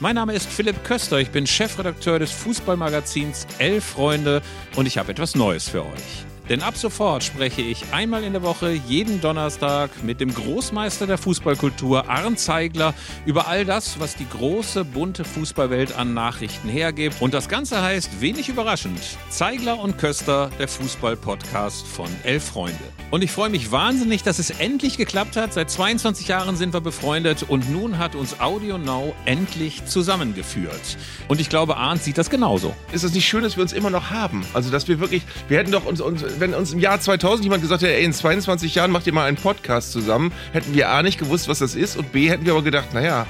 Mein Name ist Philipp Köster, ich bin Chefredakteur des Fußballmagazins Elf Freunde und ich habe etwas Neues für euch. Denn ab sofort spreche ich einmal in der Woche, jeden Donnerstag, mit dem Großmeister der Fußballkultur, Arndt Zeigler, über all das, was die große, bunte Fußballwelt an Nachrichten hergibt. Und das Ganze heißt, wenig überraschend, Zeigler und Köster, der Fußball-Podcast von Elf Freunde. Und ich freue mich wahnsinnig, dass es endlich geklappt hat. Seit 22 Jahren sind wir befreundet und nun hat uns Audio Now endlich zusammengeführt. Und ich glaube, Arndt sieht das genauso. Ist es nicht schön, dass wir uns immer noch haben? Also, dass wir wirklich, wir hätten doch uns, uns wenn uns im Jahr 2000 jemand gesagt hätte, ey, in 22 Jahren macht ihr mal einen Podcast zusammen, hätten wir A nicht gewusst, was das ist und B hätten wir aber gedacht, naja,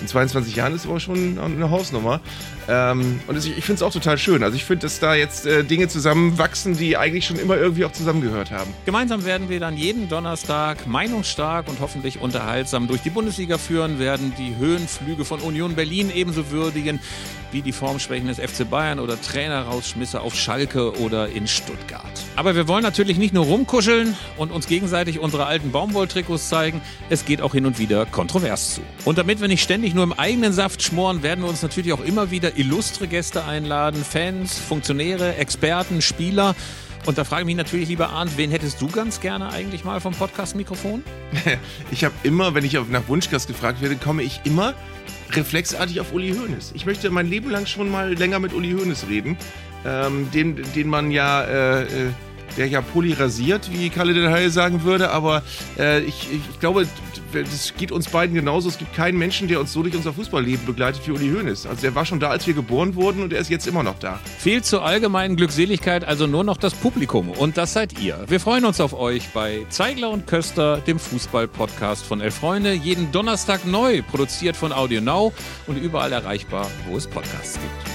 in 22 Jahren ist aber schon eine Hausnummer. Ähm, und ich, ich finde es auch total schön. Also ich finde, dass da jetzt äh, Dinge zusammenwachsen, die eigentlich schon immer irgendwie auch zusammengehört haben. Gemeinsam werden wir dann jeden Donnerstag meinungsstark und hoffentlich unterhaltsam durch die Bundesliga führen, werden die Höhenflüge von Union Berlin ebenso würdigen wie die Formschwächen des FC Bayern oder Trainerausschmisse auf Schalke oder in Stuttgart. Aber wir wollen natürlich nicht nur rumkuscheln und uns gegenseitig unsere alten Baumwolltrikots zeigen, es geht auch hin und wieder kontrovers zu. Und damit wir nicht ständig nur im eigenen Saft schmoren, werden wir uns natürlich auch immer wieder illustre Gäste einladen, Fans, Funktionäre, Experten, Spieler. Und da frage ich mich natürlich, lieber Arndt, wen hättest du ganz gerne eigentlich mal vom Podcast-Mikrofon? Ich habe immer, wenn ich nach Wunschgast gefragt werde, komme ich immer reflexartig auf Uli Hoeneß. Ich möchte mein Leben lang schon mal länger mit Uli Hoeneß reden, ähm, den, den man ja... Äh, äh der ja polyrasiert, wie Kalle den Heil sagen würde, aber äh, ich, ich glaube, das geht uns beiden genauso. Es gibt keinen Menschen, der uns so durch unser Fußballleben begleitet wie Uli Hoeneß. Also der war schon da, als wir geboren wurden und er ist jetzt immer noch da. Fehlt zur allgemeinen Glückseligkeit also nur noch das Publikum und das seid ihr. Wir freuen uns auf euch bei Zeigler und Köster, dem Fußball-Podcast von Elf Freunde. Jeden Donnerstag neu, produziert von Audio Now und überall erreichbar, wo es Podcasts gibt.